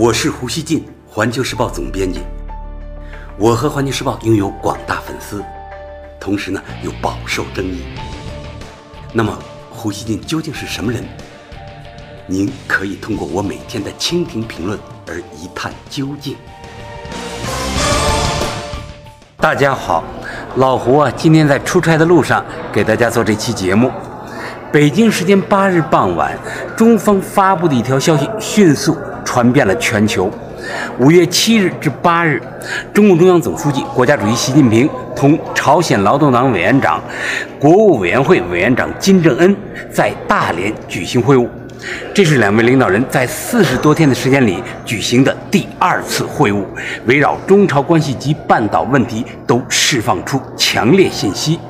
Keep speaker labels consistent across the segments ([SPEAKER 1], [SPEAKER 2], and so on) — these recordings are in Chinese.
[SPEAKER 1] 我是胡锡进，环球时报总编辑。我和环球时报拥有广大粉丝，同时呢又饱受争议。那么胡锡进究竟是什么人？您可以通过我每天的蜻蜓评论而一探究竟。大家好，老胡啊，今天在出差的路上给大家做这期节目。北京时间八日傍晚，中方发布的一条消息迅速传遍了全球。五月七日至八日，中共中央总书记、国家主席习近平同朝鲜劳动党委员长、国务委员会委员长金正恩在大连举行会晤。这是两位领导人在四十多天的时间里举行的第二次会晤，围绕中朝关系及半岛问题都释放出强烈信息。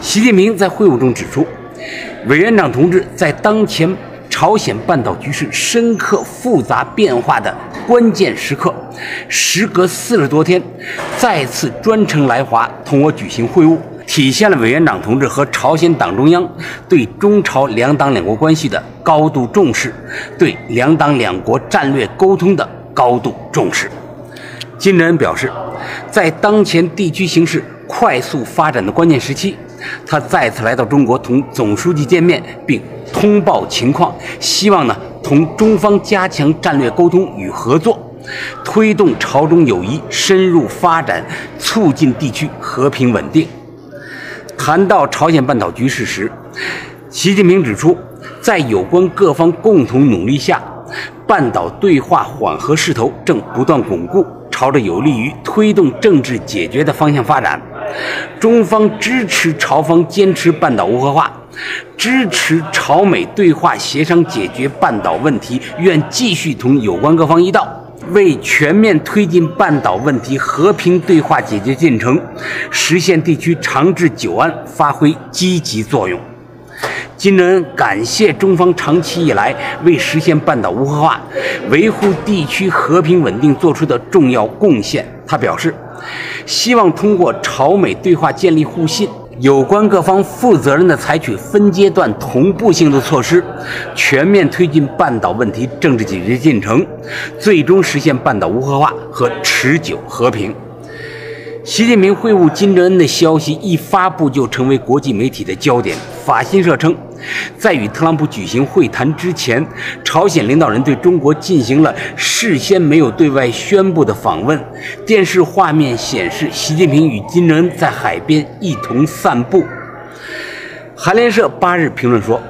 [SPEAKER 1] 习近平在会晤中指出，委员长同志在当前朝鲜半岛局势深刻复杂变化的关键时刻，时隔四十多天，再次专程来华同我举行会晤。体现了委员长同志和朝鲜党中央对中朝两党两国关系的高度重视，对两党两国战略沟通的高度重视。金正恩表示，在当前地区形势快速发展的关键时期，他再次来到中国同总书记见面，并通报情况，希望呢同中方加强战略沟通与合作，推动朝中友谊深入发展，促进地区和平稳定。谈到朝鲜半岛局势时，习近平指出，在有关各方共同努力下，半岛对话缓和势头正不断巩固，朝着有利于推动政治解决的方向发展。中方支持朝方坚持半岛无核化，支持朝美对话协商解决半岛问题，愿继续同有关各方一道。为全面推进半岛问题和平对话解决进程，实现地区长治久安发挥积极作用。金正恩感谢中方长期以来为实现半岛无核化、维护地区和平稳定做出的重要贡献。他表示，希望通过朝美对话建立互信。有关各方负责任地采取分阶段、同步性的措施，全面推进半岛问题政治解决进程，最终实现半岛无核化和持久和平。习近平会晤金正恩的消息一发布，就成为国际媒体的焦点。法新社称。在与特朗普举行会谈之前，朝鲜领导人对中国进行了事先没有对外宣布的访问。电视画面显示，习近平与金正恩在海边一同散步。韩联社八日评论说：“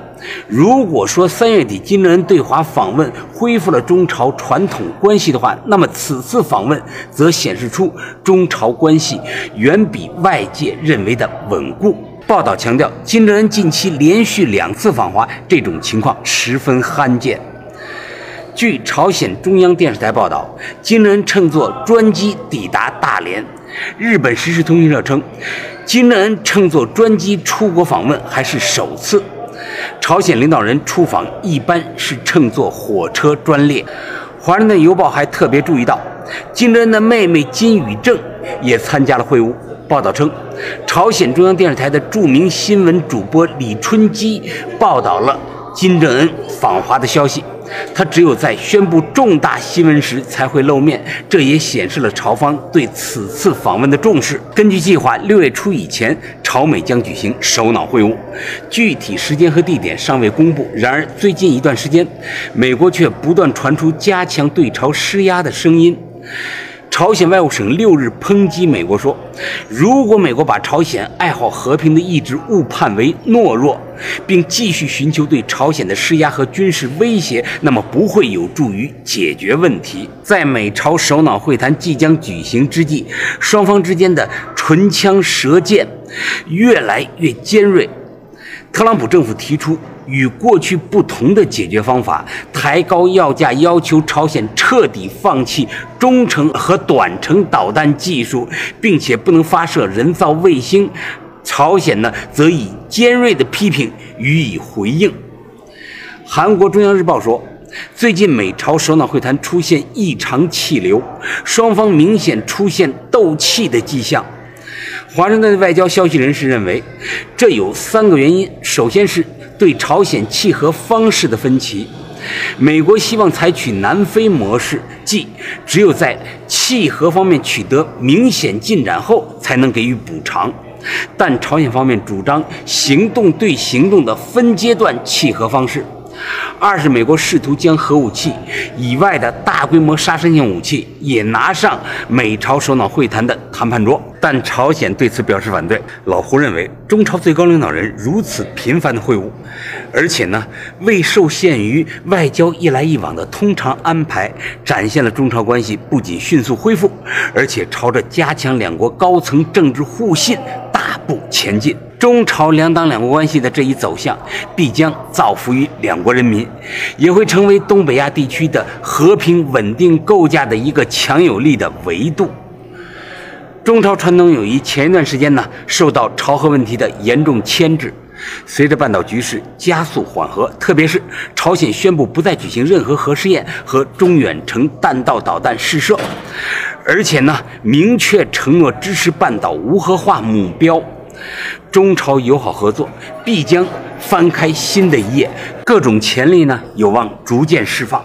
[SPEAKER 1] 如果说三月底金正恩对华访问恢复了中朝传统关系的话，那么此次访问则显示出中朝关系远比外界认为的稳固。”报道强调，金正恩近期连续两次访华，这种情况十分罕见。据朝鲜中央电视台报道，金正恩乘坐专机抵达大连。日本时事通讯社称，金正恩乘坐专机出国访问还是首次。朝鲜领导人出访一般是乘坐火车专列。华盛顿邮报还特别注意到，金正恩的妹妹金宇正也参加了会晤。报道称，朝鲜中央电视台的著名新闻主播李春基报道了金正恩访华的消息。他只有在宣布重大新闻时才会露面，这也显示了朝方对此次访问的重视。根据计划，六月初以前，朝美将举行首脑会晤，具体时间和地点尚未公布。然而，最近一段时间，美国却不断传出加强对朝施压的声音。朝鲜外务省六日抨击美国说：“如果美国把朝鲜爱好和平的意志误判为懦弱，并继续寻求对朝鲜的施压和军事威胁，那么不会有助于解决问题。”在美朝首脑会谈即将举行之际，双方之间的唇枪舌剑越来越尖锐。特朗普政府提出。与过去不同的解决方法，抬高要价，要求朝鲜彻底放弃中程和短程导弹技术，并且不能发射人造卫星。朝鲜呢，则以尖锐的批评予以回应。韩国中央日报说，最近美朝首脑会谈出现异常气流，双方明显出现斗气的迹象。华盛顿外交消息人士认为，这有三个原因：首先是。对朝鲜契合方式的分歧，美国希望采取南非模式，即只有在契合方面取得明显进展后，才能给予补偿。但朝鲜方面主张行动对行动的分阶段契合方式。二是美国试图将核武器以外的大规模杀伤性武器也拿上美朝首脑会谈的谈判桌，但朝鲜对此表示反对。老胡认为，中朝最高领导人如此频繁的会晤，而且呢未受限于外交一来一往的通常安排，展现了中朝关系不仅迅速恢复，而且朝着加强两国高层政治互信大步前进。中朝两党两国关系的这一走向，必将造福于两国人民，也会成为东北亚地区的和平稳定构架的一个强有力的维度。中朝传统友谊前一段时间呢，受到朝核问题的严重牵制。随着半岛局势加速缓和，特别是朝鲜宣布不再举行任何核试验和中远程弹道导弹试射，而且呢，明确承诺支持半岛无核化目标。中朝友好合作必将翻开新的一页，各种潜力呢有望逐渐释放。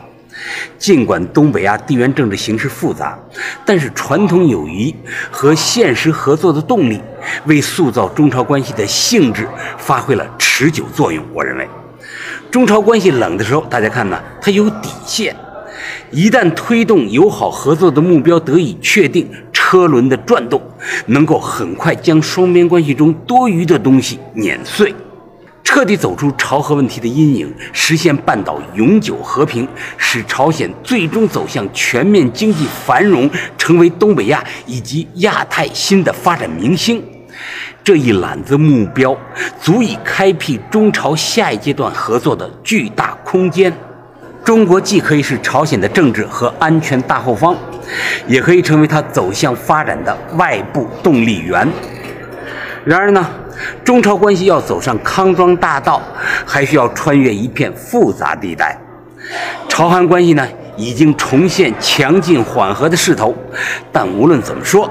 [SPEAKER 1] 尽管东北亚地缘政治形势复杂，但是传统友谊和现实合作的动力，为塑造中朝关系的性质发挥了持久作用。我认为，中朝关系冷的时候，大家看呢，它有底线；一旦推动友好合作的目标得以确定。车轮的转动能够很快将双边关系中多余的东西碾碎，彻底走出朝核问题的阴影，实现半岛永久和平，使朝鲜最终走向全面经济繁荣，成为东北亚以及亚太新的发展明星。这一揽子目标，足以开辟中朝下一阶段合作的巨大空间。中国既可以是朝鲜的政治和安全大后方。也可以成为它走向发展的外部动力源。然而呢，中朝关系要走上康庄大道，还需要穿越一片复杂地带。朝韩关系呢，已经重现强劲缓和的势头，但无论怎么说，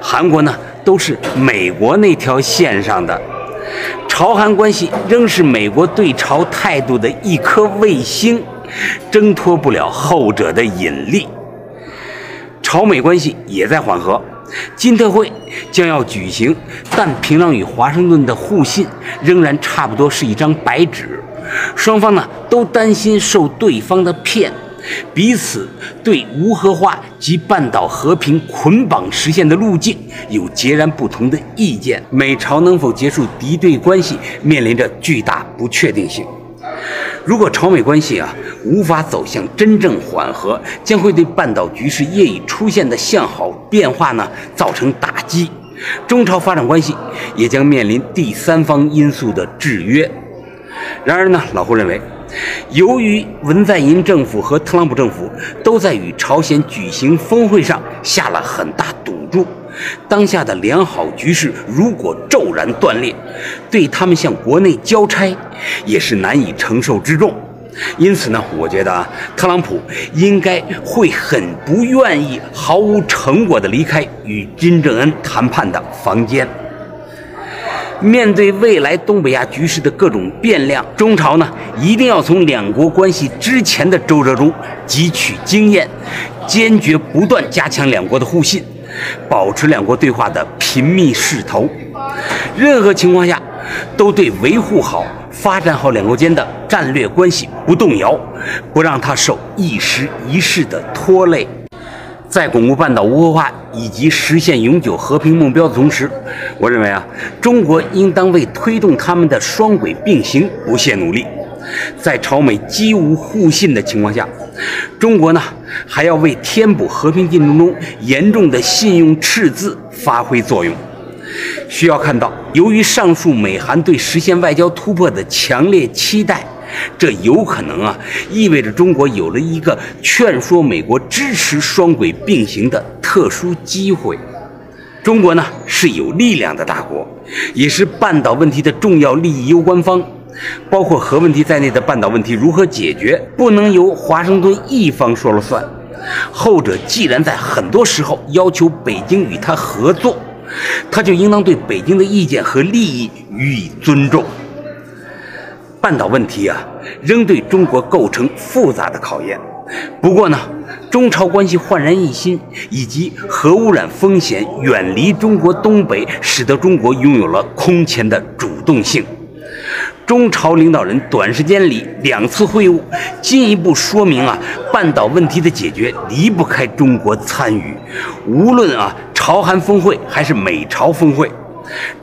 [SPEAKER 1] 韩国呢都是美国那条线上的，朝韩关系仍是美国对朝态度的一颗卫星，挣脱不了后者的引力。朝美关系也在缓和，金特会将要举行，但平壤与华盛顿的互信仍然差不多是一张白纸，双方呢都担心受对方的骗，彼此对无核化及半岛和平捆绑实现的路径有截然不同的意见，美朝能否结束敌对关系面临着巨大不确定性。如果朝美关系啊无法走向真正缓和，将会对半岛局势业已出现的向好变化呢造成打击，中朝发展关系也将面临第三方因素的制约。然而呢，老胡认为，由于文在寅政府和特朗普政府都在与朝鲜举行峰会上下了很大赌注。当下的良好局势如果骤然断裂，对他们向国内交差也是难以承受之重。因此呢，我觉得啊，特朗普应该会很不愿意毫无成果的离开与金正恩谈判的房间。面对未来东北亚局势的各种变量，中朝呢一定要从两国关系之前的周折中汲取经验，坚决不断加强两国的互信。保持两国对话的频密势头，任何情况下都对维护好、发展好两国间的战略关系不动摇，不让它受一时一事的拖累。在巩固半岛无核化以及实现永久和平目标的同时，我认为啊，中国应当为推动他们的双轨并行不懈努力。在朝美几无互信的情况下，中国呢还要为填补和平进程中严重的信用赤字发挥作用。需要看到，由于上述美韩对实现外交突破的强烈期待，这有可能啊意味着中国有了一个劝说美国支持双轨并行的特殊机会。中国呢是有力量的大国，也是半岛问题的重要利益攸关方。包括核问题在内的半岛问题如何解决，不能由华盛顿一方说了算。后者既然在很多时候要求北京与他合作，他就应当对北京的意见和利益予以尊重。半岛问题啊，仍对中国构成复杂的考验。不过呢，中朝关系焕然一新，以及核污染风险远离中国东北，使得中国拥有了空前的主动性。中朝领导人短时间里两次会晤，进一步说明啊，半岛问题的解决离不开中国参与。无论啊，朝韩峰会还是美朝峰会，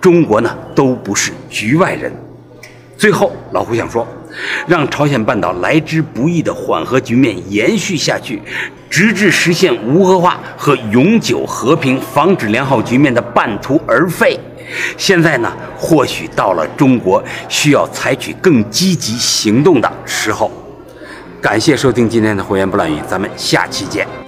[SPEAKER 1] 中国呢都不是局外人。最后，老胡想说，让朝鲜半岛来之不易的缓和局面延续下去，直至实现无核化和永久和平，防止良好局面的半途而废。现在呢，或许到了中国需要采取更积极行动的时候。感谢收听今天的《胡言不乱语》，咱们下期见。